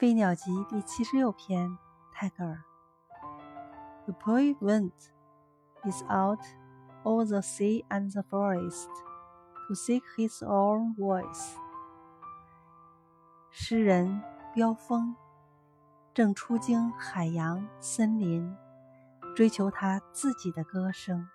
飞鸟集》第七十六篇，泰戈尔。The poet went is out over the sea and the forest to seek his own voice。诗人飙风正出经海洋、森林，追求他自己的歌声。